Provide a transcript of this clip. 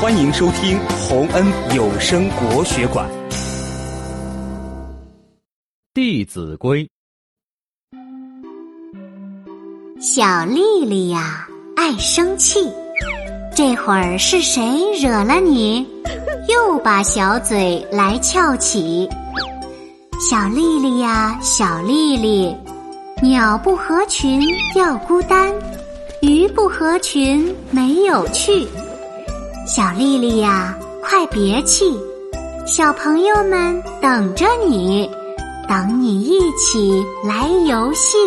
欢迎收听洪恩有声国学馆《弟子规》。小丽丽呀，爱生气，这会儿是谁惹了你？又把小嘴来翘起。小丽丽呀，小丽丽，鸟不合群要孤单，鱼不合群没有趣。小丽丽呀，快别气，小朋友们等着你，等你一起来游戏。